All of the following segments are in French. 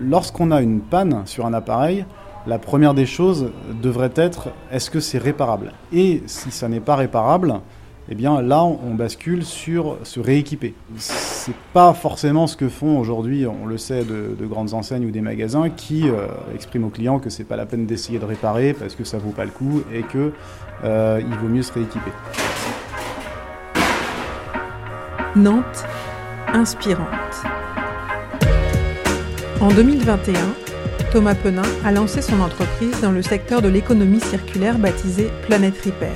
lorsqu'on a une panne sur un appareil, la première des choses devrait être est-ce que c'est réparable? Et si ça n'est pas réparable, eh bien là on bascule sur se rééquiper. C'est pas forcément ce que font aujourd'hui, on le sait, de, grandes enseignes ou des magasins qui euh, expriment aux clients que c'est pas la peine d'essayer de réparer parce que ça vaut pas le coup et que euh, vaut mieux se rééquiper. Nantes, inspirante. En 2021, Thomas Penin a lancé son entreprise dans le secteur de l'économie circulaire baptisée Planète Repair.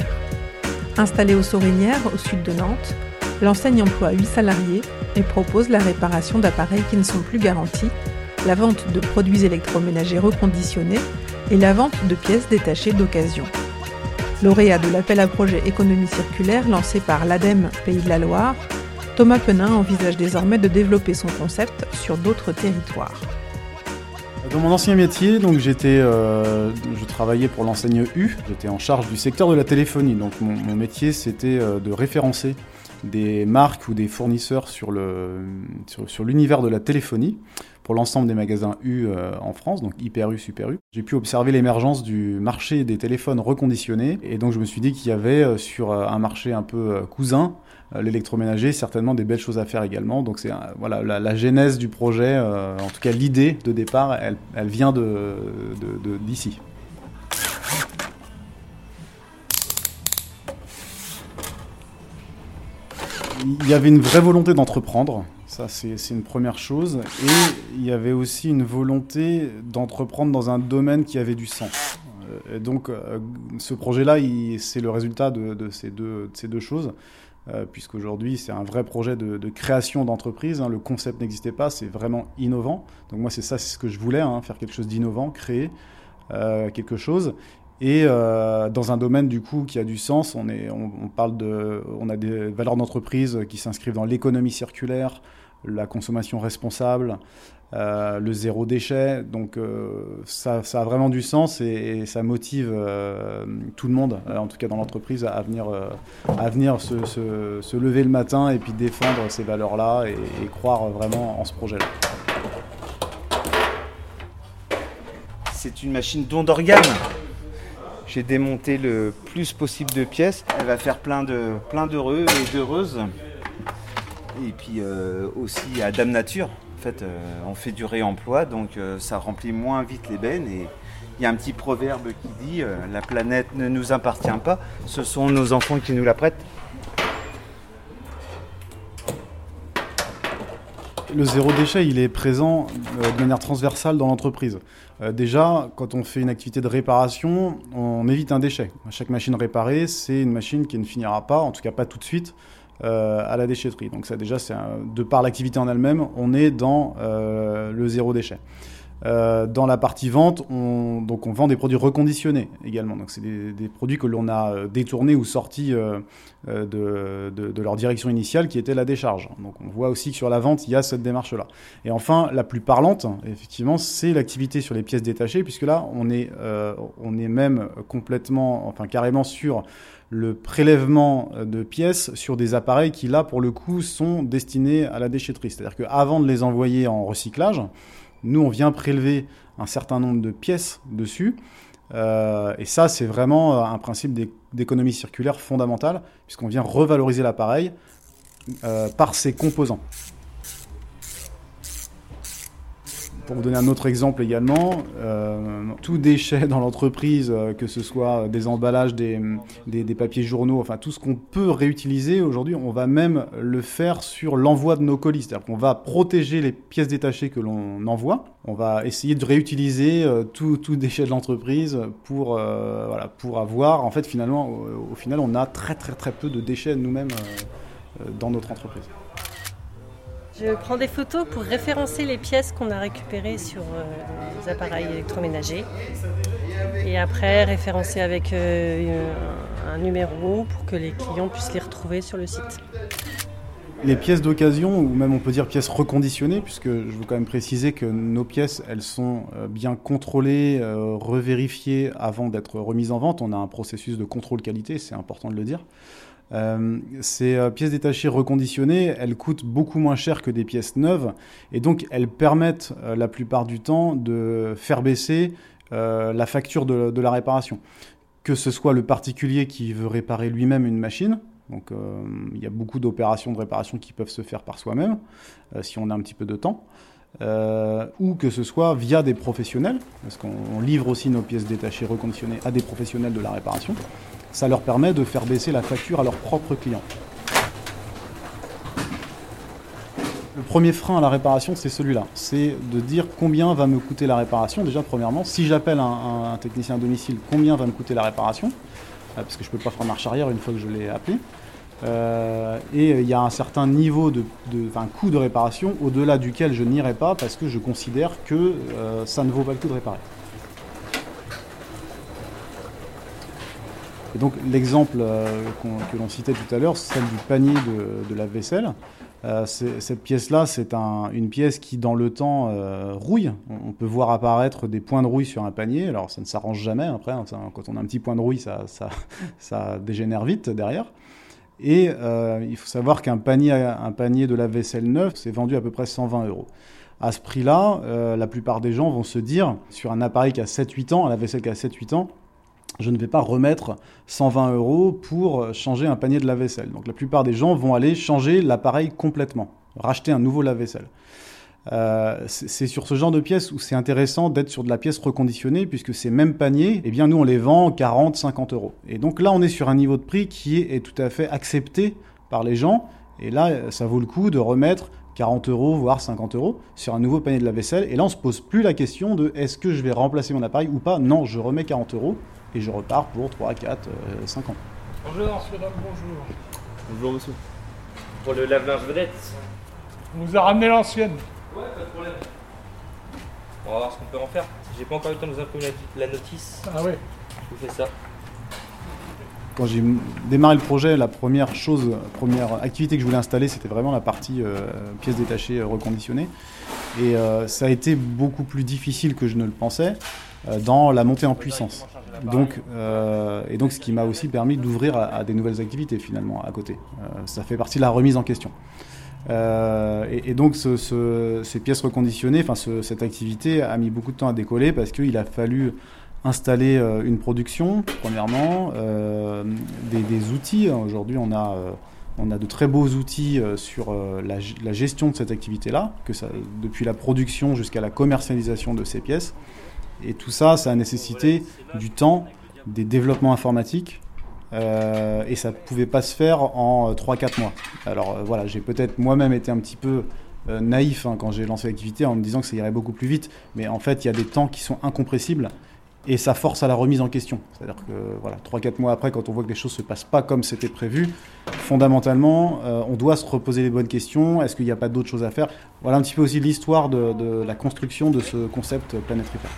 Installée aux Sorinières, au sud de Nantes, l'enseigne emploie 8 salariés et propose la réparation d'appareils qui ne sont plus garantis, la vente de produits électroménagers reconditionnés et la vente de pièces détachées d'occasion. Lauréat de l'appel à projet économie circulaire lancé par l'ADEME Pays de la Loire, Thomas Penin envisage désormais de développer son concept sur d'autres territoires. Dans mon ancien métier, donc j'étais, euh, je travaillais pour l'enseigne U. J'étais en charge du secteur de la téléphonie. Donc mon, métier, c'était euh, de référencer des marques ou des fournisseurs sur le sur, l'univers de la téléphonie pour l'ensemble des magasins U euh, en France, donc Hyper U, Super U. J'ai pu observer l'émergence du marché des téléphones reconditionnés et donc je me suis dit qu'il y avait sur un marché un peu cousin euh, l'électroménager, certainement des belles choses à faire également. Donc c'est voilà la, genèse du projet, euh, en tout cas l'idée de départ, elle, vient d'ici. Il y avait une vraie volonté d'entreprendre, ça c'est une première chose, et il y avait aussi une volonté d'entreprendre dans un domaine qui avait du sens. Euh, et donc ce projet-là, c'est le résultat de, ces deux, de ces deux choses. Euh, puisqu'aujourd'hui c'est un vrai projet de, création d'entreprise. Hein. Le concept n'existait pas, c'est vraiment innovant. Donc moi c'est ça, c'est ce que je voulais, hein, faire quelque chose d'innovant, créer euh, quelque chose. Et euh, dans un domaine du coup qui a du sens, on, est, on, parle de, on a des valeurs d'entreprise qui s'inscrivent dans l'économie circulaire, la consommation responsable, euh, le zéro déchet. Donc euh, ça, a vraiment du sens et, ça motive tout le monde, en tout cas dans l'entreprise, à venir, à venir se, se, lever le matin et puis défendre ces valeurs-là et, croire vraiment en ce projet-là. C'est une machine don d'organes. J'ai démonté le plus possible de pièces. Elle va faire plein de d'heureux et d'heureuses. Et puis aussi à Dame Nature fait, euh, on fait du réemploi, donc euh, ça remplit moins vite les bennes. Et il y a un petit proverbe qui dit euh, La planète ne nous appartient pas, ce sont nos enfants qui nous la prêtent. Le zéro déchet, il est présent de manière transversale dans l'entreprise. déjà, quand on fait une activité de réparation, on évite un déchet. Chaque machine réparée, c'est une machine qui ne finira pas, en tout cas pas tout de suite, euh, à la déchetterie. Donc ça déjà, c'est de par l'activité en elle-même, on est dans euh, le zéro déchet. Euh, dans la partie vente, on, donc on vend des produits reconditionnés également. Donc c'est des, produits que l'on a détournés ou sortis de, de, leur direction initiale, qui était la décharge. Donc on voit aussi que sur la vente, il y a cette démarche-là. Et enfin, la plus parlante, effectivement, c'est l'activité sur les pièces détachées, puisque là, on est, on est même complètement, enfin carrément sur le prélèvement de pièces sur des appareils qui, là, pour le coup, sont destinés à la déchetterie. C'est-à-dire qu'avant de les envoyer en recyclage, nous, on vient prélever un certain nombre de pièces dessus. Euh, et ça, c'est vraiment un principe d'économie circulaire fondamental, puisqu'on vient revaloriser l'appareil euh, par ses composants. Pour vous donner un autre exemple également, euh, tout déchet dans l'entreprise, euh, que ce soit des emballages, des, papiers journaux, enfin tout ce qu'on peut réutiliser aujourd'hui, on va même le faire sur l'envoi de nos colis. C'est-à-dire qu'on va protéger les pièces détachées que l'on envoie. On va essayer de réutiliser euh, tout, déchet de l'entreprise pour, avoir, en fait, finalement, au, au, final, on a très très très peu de déchets nous-mêmes dans notre entreprise. Je prends des photos pour référencer les pièces qu'on a récupérées sur euh, les appareils électroménagers. Et après, référencer avec euh, un numéro pour que les clients puissent les retrouver sur le site. Les pièces d'occasion, ou même on peut dire pièces reconditionnées, puisque je veux quand même préciser que nos pièces, elles sont euh, bien contrôlées, revérifiées avant d'être remises en vente. On a un processus de contrôle qualité, c'est important de le dire. Euh, ces euh, pièces détachées reconditionnées, elles coûtent beaucoup moins cher que des pièces neuves, et donc elles permettent euh, la plupart du temps de faire baisser la facture de, la réparation. Que ce soit le particulier qui veut réparer lui-même une machine, donc il y a beaucoup d'opérations de réparation qui peuvent se faire par soi-même, si on a un petit peu de temps. ou que ce soit via des professionnels, parce qu'on livre aussi nos pièces détachées reconditionnées à des professionnels de la réparation ça leur permet de faire baisser la facture à leurs propres clients. Le premier frein à la réparation, c'est celui-là. C'est de dire combien va me coûter la réparation. Déjà, premièrement, si j'appelle un, technicien à domicile, combien va me coûter la réparation? Euh, Parce que je ne peux pas faire marche arrière une fois que je l'ai appelé. Euh, et il y a un certain niveau de, coût de réparation au-delà duquel je n'irai pas parce que je considère que euh, ça ne vaut pas le coup de réparer. Et donc l'exemple euh, que l'on citait tout à l'heure, celle du panier de, la vaisselle. Euh, cette pièce-là, c'est une pièce qui, dans le temps, euh, rouille. On, peut voir apparaître des points de rouille sur un panier. Alors, ça ne s'arrange jamais. Après, hein, quand on a un petit point de rouille, ça, dégénère vite derrière. Et il faut savoir qu'un panier, un panier de la vaisselle neuve, c'est vendu à peu près 120 euros. À ce prix-là, la plupart des gens vont se dire, sur un appareil qui a 7-8 ans, la vaisselle qui a 7-8 ans, je ne vais pas remettre 120 euros pour changer un panier de lave-vaisselle. Donc la plupart des gens vont aller changer l'appareil complètement, racheter un nouveau lave-vaisselle. Euh, c'est sur ce genre de pièces où c'est intéressant d'être sur de la pièce reconditionnée, puisque ces mêmes paniers, eh bien nous on les vend 40, 50 euros. Et donc là on est sur un niveau de prix qui est, est tout à fait accepté par les gens. Et là ça vaut le coup de remettre 40 euros, voire 50 euros sur un nouveau panier de la vaisselle. Et là, on se pose plus la question de est-ce que je vais remplacer mon appareil ou pas? Non, je remets 40 euros et je repars pour 3, 4, 5 ans. Bonjour, monsieur, bonjour. Bonjour, monsieur. Pour le lave-linge vedette On vous a ramené l'ancienne. Ouais, pas de problème. On va voir ce qu'on peut en faire. J'ai pas encore eu le temps de vous imprimer la notice. Ah ouais. Je vous fais ça. Quand j'ai démarré le projet, la première chose, première activité que je voulais installer, c'était vraiment la partie euh, pièces détachées euh, reconditionnées. Et euh, ça a été beaucoup plus difficile que je ne le pensais. Euh, dans la montée en puissance. Donc, euh, et donc, ce qui m'a aussi permis d'ouvrir à, des nouvelles activités finalement à côté. Euh, ça fait partie de la remise en question. et, donc, ces pièces reconditionnées, enfin, cette activité a mis beaucoup de temps à décoller parce qu'il a fallu installer une production, premièrement, des, outils. Aujourd'hui, on a on a de très beaux outils sur la, la, gestion de cette activité-là, que ça, depuis la production jusqu'à la commercialisation de ces pièces. Et tout ça, ça a nécessité du temps, des développements informatiques, euh, et ça ne pouvait pas se faire en 3-4 euh, mois. Alors euh, voilà, j'ai peut-être moi-même été un petit peu naïf hein, quand j'ai lancé l'activité en me disant que ça irait beaucoup plus vite, mais en fait, il y a des temps qui sont incompressibles et ça force à la remise en question. C'est-à-dire que voilà, 3-4 mois après, quand on voit que les choses ne se passent pas comme c'était prévu, fondamentalement, on doit se reposer les bonnes questions. Est-ce qu'il n'y a pas d'autres choses à faire? Voilà un petit peu aussi l'histoire de, la construction de ce concept Planet Repair.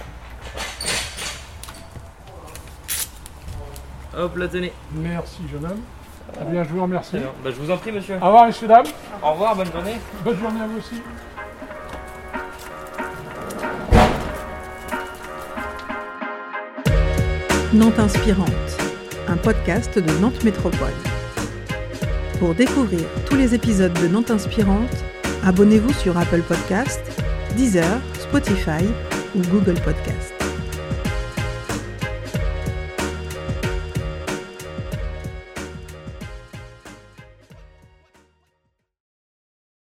Hop là, tenez. Merci, jeune homme. Eh bien, je vous remercie. Bah, je vous en prie, monsieur. Au revoir, messieurs, dames. Au revoir, bonne journée. Bonne journée à vous aussi. Nantes Inspirante, un podcast de Nantes Métropole. Pour découvrir tous les épisodes de Nantes Inspirante, abonnez-vous sur Apple Podcast, Deezer, Spotify ou Google Podcast.